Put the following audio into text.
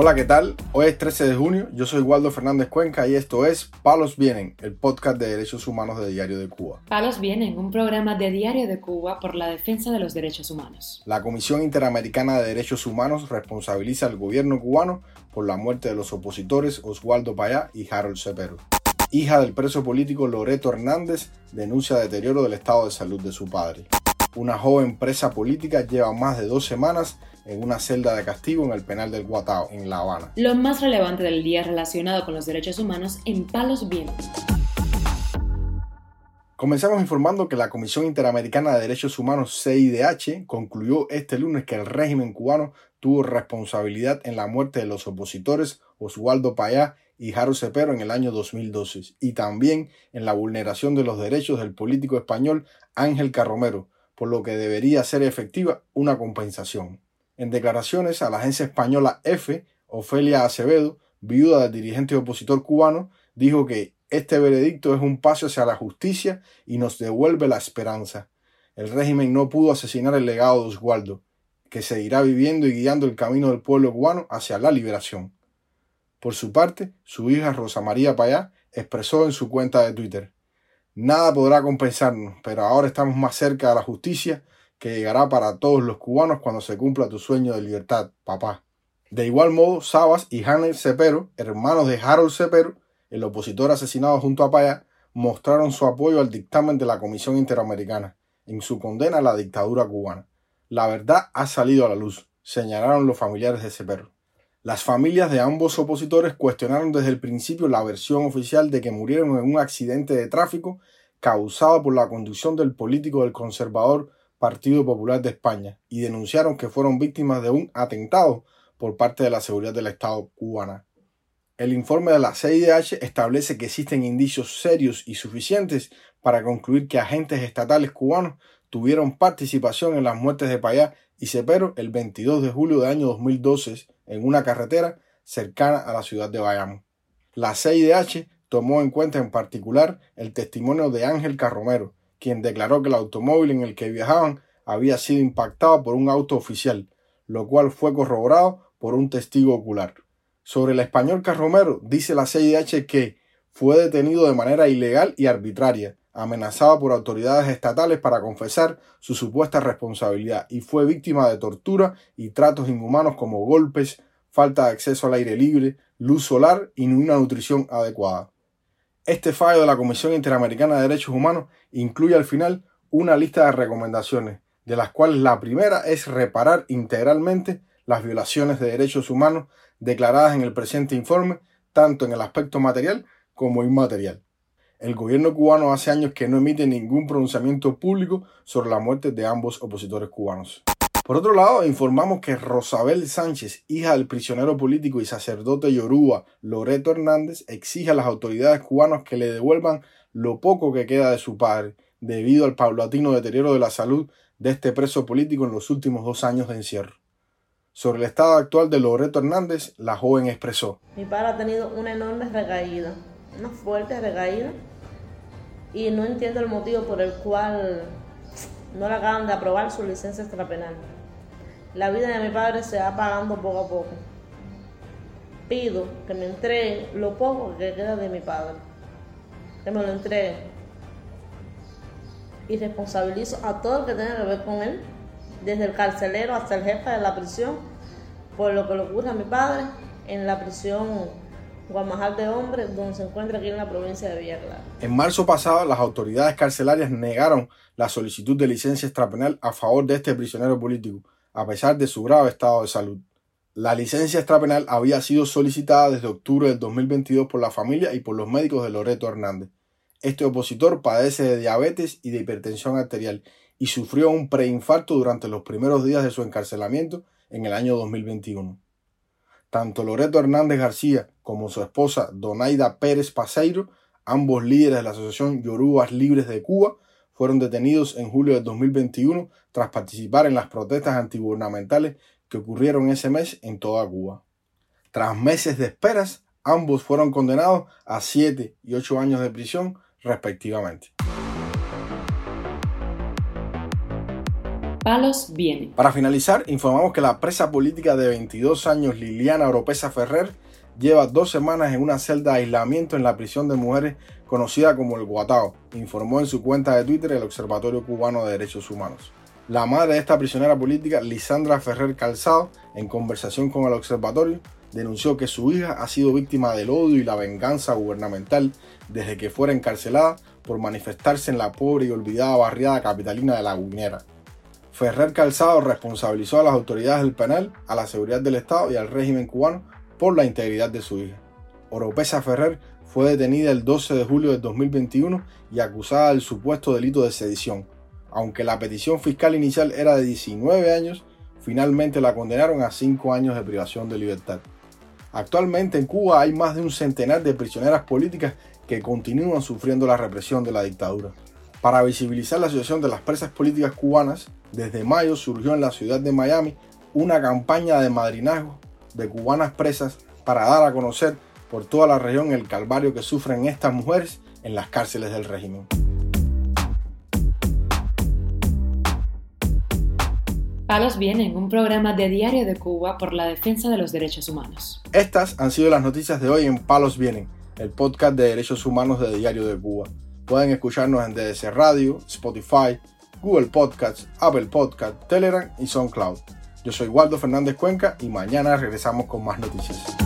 Hola, ¿qué tal? Hoy es 13 de junio, yo soy Waldo Fernández Cuenca y esto es Palos Vienen, el podcast de derechos humanos de Diario de Cuba. Palos Vienen, un programa de Diario de Cuba por la defensa de los derechos humanos. La Comisión Interamericana de Derechos Humanos responsabiliza al gobierno cubano por la muerte de los opositores Oswaldo Payá y Harold Cepero. Hija del preso político Loreto Hernández denuncia deterioro del estado de salud de su padre. Una joven presa política lleva más de dos semanas en una celda de castigo en el penal del Guatao, en La Habana. Lo más relevante del día relacionado con los derechos humanos en Palos Vientos. Comenzamos informando que la Comisión Interamericana de Derechos Humanos CIDH concluyó este lunes que el régimen cubano tuvo responsabilidad en la muerte de los opositores Oswaldo Payá y Jaro Cepero en el año 2012 y también en la vulneración de los derechos del político español Ángel Carromero, por lo que debería ser efectiva una compensación. En declaraciones a la agencia española EFE, Ofelia Acevedo, viuda del dirigente opositor cubano, dijo que este veredicto es un paso hacia la justicia y nos devuelve la esperanza. El régimen no pudo asesinar el legado de Oswaldo, que seguirá viviendo y guiando el camino del pueblo cubano hacia la liberación. Por su parte, su hija Rosa María Payá expresó en su cuenta de Twitter Nada podrá compensarnos, pero ahora estamos más cerca de la justicia que llegará para todos los cubanos cuando se cumpla tu sueño de libertad, papá. De igual modo, Sabas y Hanel Cepero, hermanos de Harold Cepero, el opositor asesinado junto a Paya, mostraron su apoyo al dictamen de la Comisión Interamericana en su condena a la dictadura cubana. La verdad ha salido a la luz, señalaron los familiares de Cepero. Las familias de ambos opositores cuestionaron desde el principio la versión oficial de que murieron en un accidente de tráfico causado por la conducción del político del conservador Partido Popular de España y denunciaron que fueron víctimas de un atentado por parte de la seguridad del Estado cubana. El informe de la CIDH establece que existen indicios serios y suficientes para concluir que agentes estatales cubanos tuvieron participación en las muertes de Payá y Cepero el 22 de julio del año 2012 en una carretera cercana a la ciudad de Bayamo. La CIDH tomó en cuenta en particular el testimonio de Ángel Carromero, quien declaró que el automóvil en el que viajaban había sido impactado por un auto oficial, lo cual fue corroborado por un testigo ocular. Sobre el español Carromero, dice la CIDH que fue detenido de manera ilegal y arbitraria, amenazado por autoridades estatales para confesar su supuesta responsabilidad y fue víctima de tortura y tratos inhumanos como golpes, falta de acceso al aire libre, luz solar y una nutrición adecuada. Este fallo de la Comisión Interamericana de Derechos Humanos incluye al final una lista de recomendaciones, de las cuales la primera es reparar integralmente las violaciones de derechos humanos declaradas en el presente informe, tanto en el aspecto material como inmaterial. El gobierno cubano hace años que no emite ningún pronunciamiento público sobre la muerte de ambos opositores cubanos. Por otro lado, informamos que Rosabel Sánchez, hija del prisionero político y sacerdote yoruba Loreto Hernández, exige a las autoridades cubanas que le devuelvan lo poco que queda de su padre, debido al paulatino deterioro de la salud de este preso político en los últimos dos años de encierro. Sobre el estado actual de Loreto Hernández, la joven expresó. Mi padre ha tenido una enorme recaída, una fuerte recaída, y no entiendo el motivo por el cual no le acaban de aprobar su licencia extrapenal. La vida de mi padre se va pagando poco a poco. Pido que me entreguen lo poco que queda de mi padre. Que me lo entreguen. Y responsabilizo a todo el que tenga que ver con él, desde el carcelero hasta el jefe de la prisión, por lo que le ocurre a mi padre en la prisión Guamajal de Hombres, donde se encuentra aquí en la provincia de Villa. En marzo pasado, las autoridades carcelarias negaron la solicitud de licencia extrapenal a favor de este prisionero político, a pesar de su grave estado de salud. La licencia extrapenal había sido solicitada desde octubre del 2022 por la familia y por los médicos de Loreto Hernández. Este opositor padece de diabetes y de hipertensión arterial y sufrió un preinfarto durante los primeros días de su encarcelamiento en el año 2021. Tanto Loreto Hernández García como su esposa Donaida Pérez Paseiro, ambos líderes de la Asociación Yorubas Libres de Cuba, fueron detenidos en julio de 2021 tras participar en las protestas antigubernamentales que ocurrieron ese mes en toda Cuba. Tras meses de esperas, ambos fueron condenados a 7 y 8 años de prisión respectivamente. Palos. Para finalizar, informamos que la presa política de 22 años Liliana Oropesa Ferrer lleva dos semanas en una celda de aislamiento en la prisión de mujeres conocida como el Guatao, informó en su cuenta de Twitter el Observatorio Cubano de Derechos Humanos. La madre de esta prisionera política, Lisandra Ferrer Calzado, en conversación con el observatorio, denunció que su hija ha sido víctima del odio y la venganza gubernamental desde que fuera encarcelada por manifestarse en la pobre y olvidada barriada capitalina de La Guinera. Ferrer Calzado responsabilizó a las autoridades del penal, a la seguridad del Estado y al régimen cubano por la integridad de su hija. Oropesa Ferrer fue detenida el 12 de julio de 2021 y acusada del supuesto delito de sedición. Aunque la petición fiscal inicial era de 19 años, finalmente la condenaron a 5 años de privación de libertad. Actualmente en Cuba hay más de un centenar de prisioneras políticas que continúan sufriendo la represión de la dictadura. Para visibilizar la situación de las presas políticas cubanas, desde mayo surgió en la ciudad de Miami una campaña de madrinazgo de cubanas presas para dar a conocer por toda la región el calvario que sufren estas mujeres en las cárceles del régimen. Palos Vienen, un programa de Diario de Cuba por la defensa de los derechos humanos. Estas han sido las noticias de hoy en Palos Vienen, el podcast de derechos humanos de Diario de Cuba. Pueden escucharnos en DDC Radio, Spotify, Google Podcasts, Apple Podcasts, Telegram y SoundCloud. Yo soy Waldo Fernández Cuenca y mañana regresamos con más noticias.